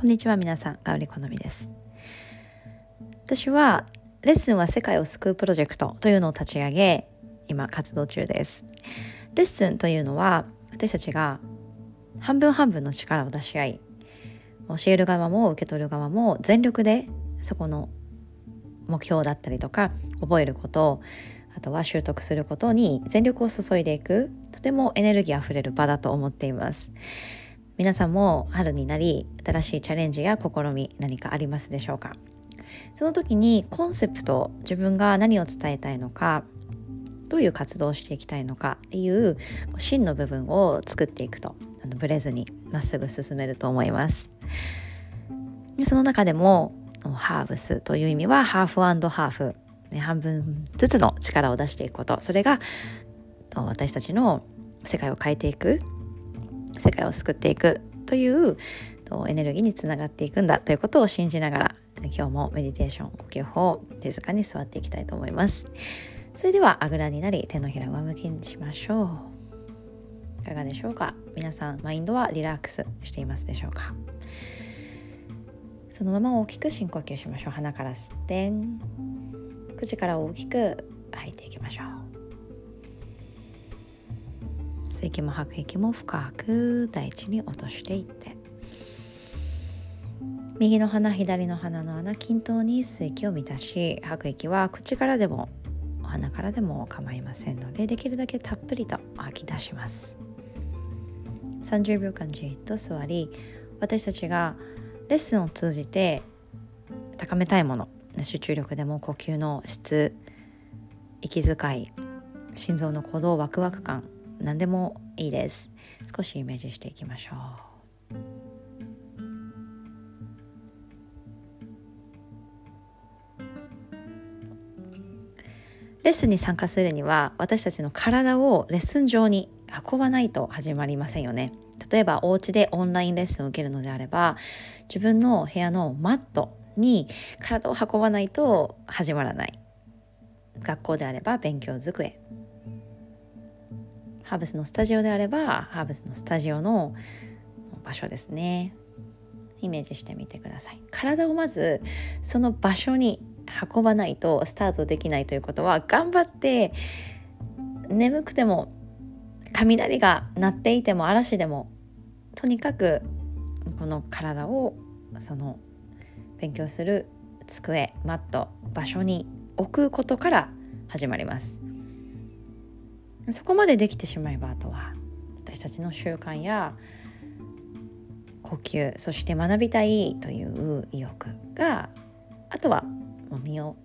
こんにちは皆さん、ガウリ好みです。私はレッスンは世界を救うプロジェクトというのを立ち上げ、今活動中です。レッスンというのは私たちが半分半分の力を出し合い、教える側も受け取る側も全力でそこの目標だったりとか覚えることあとは習得することに全力を注いでいくとてもエネルギーあふれる場だと思っています皆さんも春になり新しいチャレンジや試み何かありますでしょうか？その時にコンセプト自分が何を伝えたいのかどういう活動をしていきたいのかっていう真の部分を作っていくとあのブレずにまっすぐ進めると思います。その中でもハーブスという意味はハーフハーフ、ね、半分ずつの力を出していくこと。それが私たちの世界を変えていく世界を救っていくというエネルギーにつながっていくんだということを信じながら今日もメディテーション呼吸法手塚に座っていきたいと思います。それではあぐらになり手のひら上向きにしましょう。いかがでしょうか？皆さんマインドはリラックスしていますでしょうか？そのまま大きく深呼吸しましょう。鼻から吸って口から大きく吐いていきましょう。吸息も吐く息も深く大地に落としていって。右の鼻左の鼻の穴均等に吸息を満たし吐く息は口からでもお鼻からでも構いませんのでできるだけたっぷりと吐き出します。30秒間じっと座り私たちがレッスンを通じて高めたいもの集中力でも呼吸の質息遣い心臓の鼓動ワクワク感何でもいいです。少しイメージしていきましょう。レッスンに参加するには私たちの体をレッスン上に運ばないと始まりませんよね。例えばお家でオンラインレッスンを受けるのであれば自分の部屋のマットに体を運ばないと始まらない。学校であれば勉強机。ハーブスのスタジオであればハーブスのスタジオの場所ですね。イメージしてみてください。体をまずその場所に運ばないとスタートできないということは頑張って眠くても雷が鳴っていても嵐でもとにかくこの体をその勉強する机マット場所に置くことから始まります。そこまでできてしまえばあとは私たちの習慣や呼吸そして学びたいという意欲があとはもう身を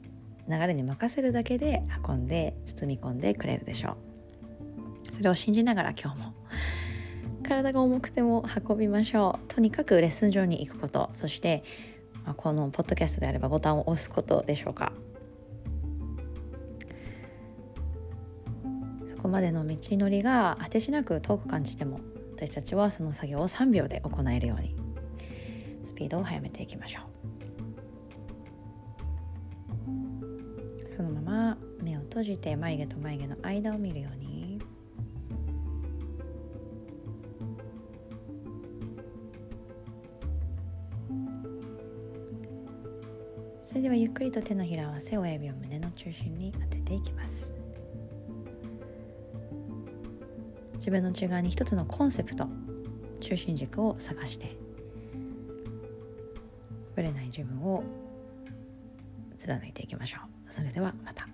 流れに任せるだけで運んで包み込んでくれるでしょう。それを信じながら今日も体が重くても運びましょう。とにかくレッスン場に行くこと。そして、まあ、このポッドキャストであればボタンを押すことでしょうか。こまでの道のりが果てしなく遠く感じても私たちはその作業を3秒で行えるようにスピードを速めていきましょう。そのまま目を閉じて眉毛と眉毛の間を見るように。それではゆっくりと手のひら合わせ親指を胸の中心に当てていきます。自分の内側に一つのコンセプト中心軸を探してぶれない自分を貫いていきましょうそれではまた。